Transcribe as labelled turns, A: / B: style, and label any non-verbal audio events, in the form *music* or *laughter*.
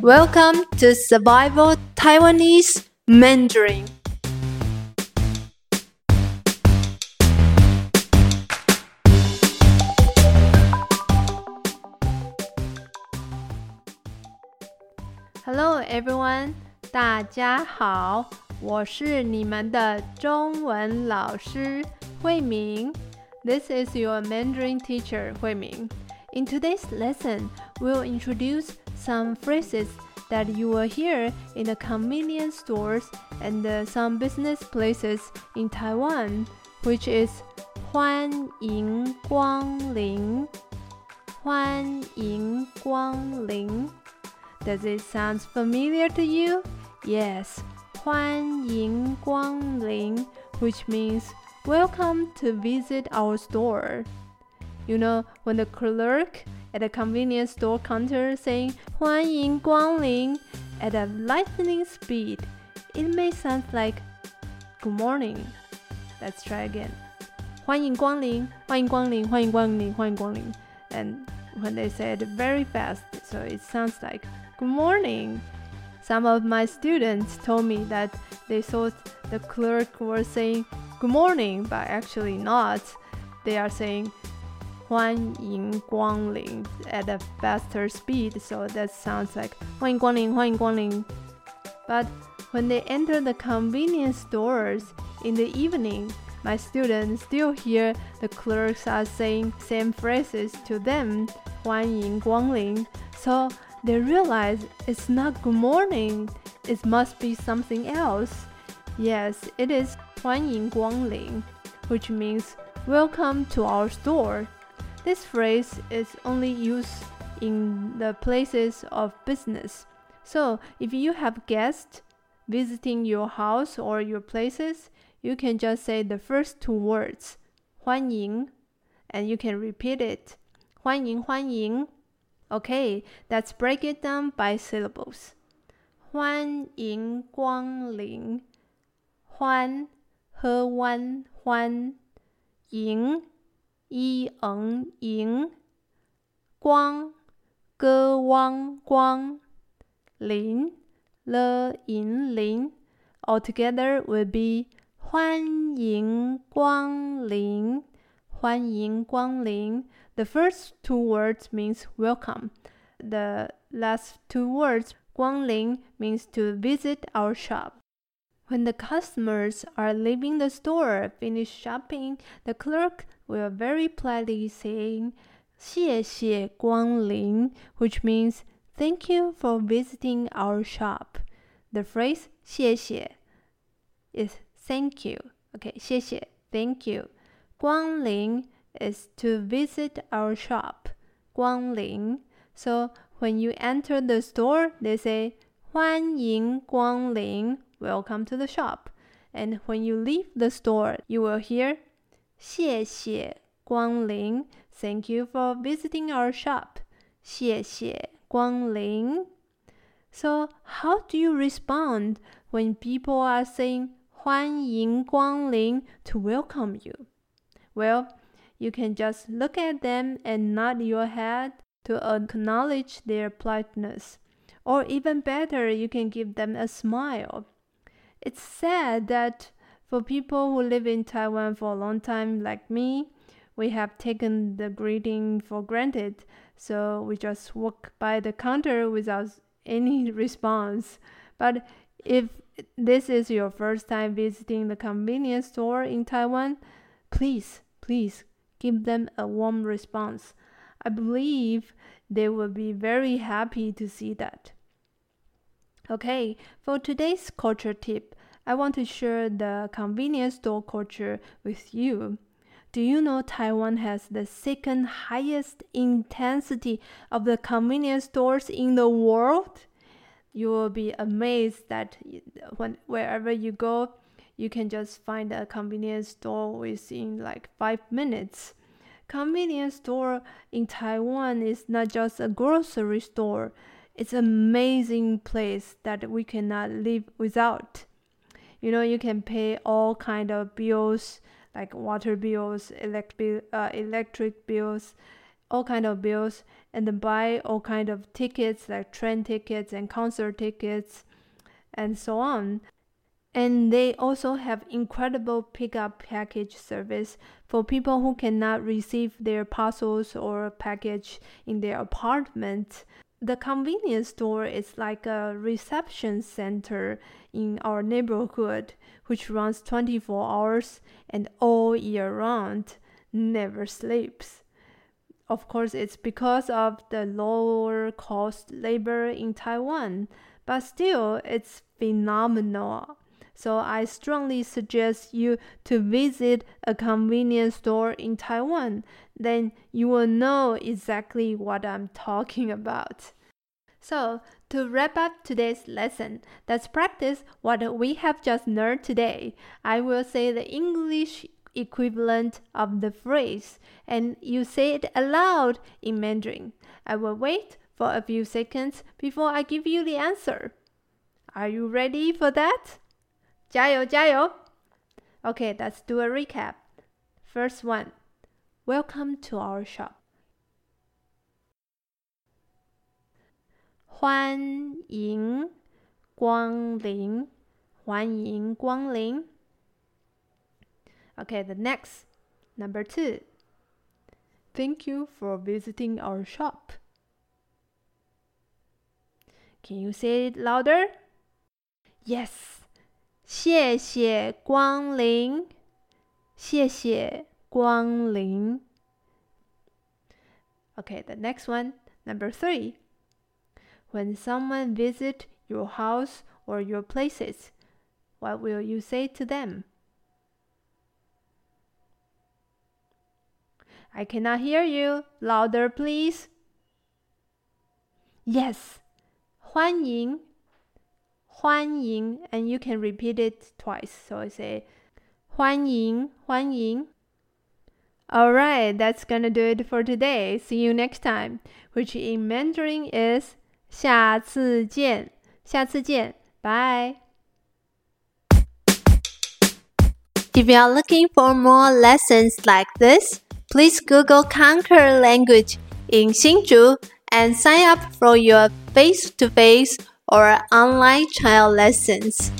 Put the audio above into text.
A: Welcome to Survival Taiwanese Mandarin. Hello everyone，大家好，我是你们的中文老师慧明。This is your Mandarin teacher Hui Ming. In today's lesson, we'll introduce some phrases that you will hear in the convenience stores and uh, some business places in Taiwan, which is 欢迎光临,欢迎光临. Does it sound familiar to you? Yes, 欢迎光临, which means welcome to visit our store. You know, when the clerk at a convenience store counter saying 欢迎光临 at a lightning speed, it may sound like good morning. Let's try again. 欢迎光临,欢迎光临,欢迎光临,欢迎光临. And when they say it very fast, so it sounds like good morning. Some of my students told me that they thought the clerk was saying good morning, but actually not. They are saying 欢迎光临 at a faster speed, so that sounds like 欢迎光临,欢迎光临. But when they enter the convenience stores in the evening, my students still hear the clerks are saying same phrases to them, 欢迎光临. So they realize it's not good morning, it must be something else. Yes, it is 欢迎光临, which means welcome to our store. This phrase is only used in the places of business. So, if you have guests visiting your house or your places, you can just say the first two words, 欢迎, and you can repeat it. 欢迎,欢迎. Okay, let's break it down by syllables. 欢迎光临,欢,喝湾,欢,迎, 一嗯迎，光歌汪光，临了银临，altogether will be 欢迎光临，欢迎光临。The first two words means welcome. The last two words 光临 means to visit our shop. When the customers are leaving the store, finish shopping, the clerk will very politely saying 谢谢光临, which means thank you for visiting our shop. The phrase 谢谢 is thank you. Okay, 谢谢 thank you. 光临 is to visit our shop. 光临 So when you enter the store, they say 欢迎光临 Welcome to the shop. And when you leave the store, you will hear 谢谢光临 Thank you for visiting our shop. 谢谢光临 So how do you respond when people are saying 欢迎光临 to welcome you? Well, you can just look at them and nod your head to acknowledge their politeness. Or even better, you can give them a smile. It's sad that for people who live in Taiwan for a long time, like me, we have taken the greeting for granted, so we just walk by the counter without any *laughs* response. But if this is your first time visiting the convenience store in Taiwan, please, please give them a warm response. I believe they will be very happy to see that. Okay, for today's culture tip, I want to share the convenience store culture with you. Do you know Taiwan has the second highest intensity of the convenience stores in the world? You will be amazed that when wherever you go, you can just find a convenience store within like 5 minutes. Convenience store in Taiwan is not just a grocery store. It's an amazing place that we cannot live without you know you can pay all kind of bills like water bills electric uh, electric bills all kind of bills and then buy all kind of tickets like train tickets and concert tickets and so on. And they also have incredible pickup package service for people who cannot receive their parcels or package in their apartment. The convenience store is like a reception center in our neighborhood, which runs 24 hours and all year round, never sleeps. Of course, it's because of the lower cost labor in Taiwan, but still, it's phenomenal. So I strongly suggest you to visit a convenience store in Taiwan. Then you will know exactly what I'm *laughs* talking about. So, to wrap up today's lesson, let's practice what we have just learned today. I will say the English equivalent of the phrase and you say it aloud in Mandarin. I will wait for a few seconds before I give you the answer. Are you ready for that? 加油加油! Okay, let's do a recap. First one. Welcome to our shop. 欢迎光临，欢迎光临。Okay, the next, number two. Thank you for visiting our shop. Can you say it louder? Yes. 谢谢光临，谢谢光临。Okay, the next one, number three. When someone visit your house or your places, what will you say to them? I cannot hear you. Louder, please. Yes. 欢迎 欢迎 and you can repeat it twice. So I say 欢迎欢迎 Alright, that's gonna do it for today. See you next time, which in Mandarin is 下次见，下次见，bye.
B: If you are looking for more lessons like this, please Google Conquer Language in Hsinchu and sign up for your face-to-face or online child lessons.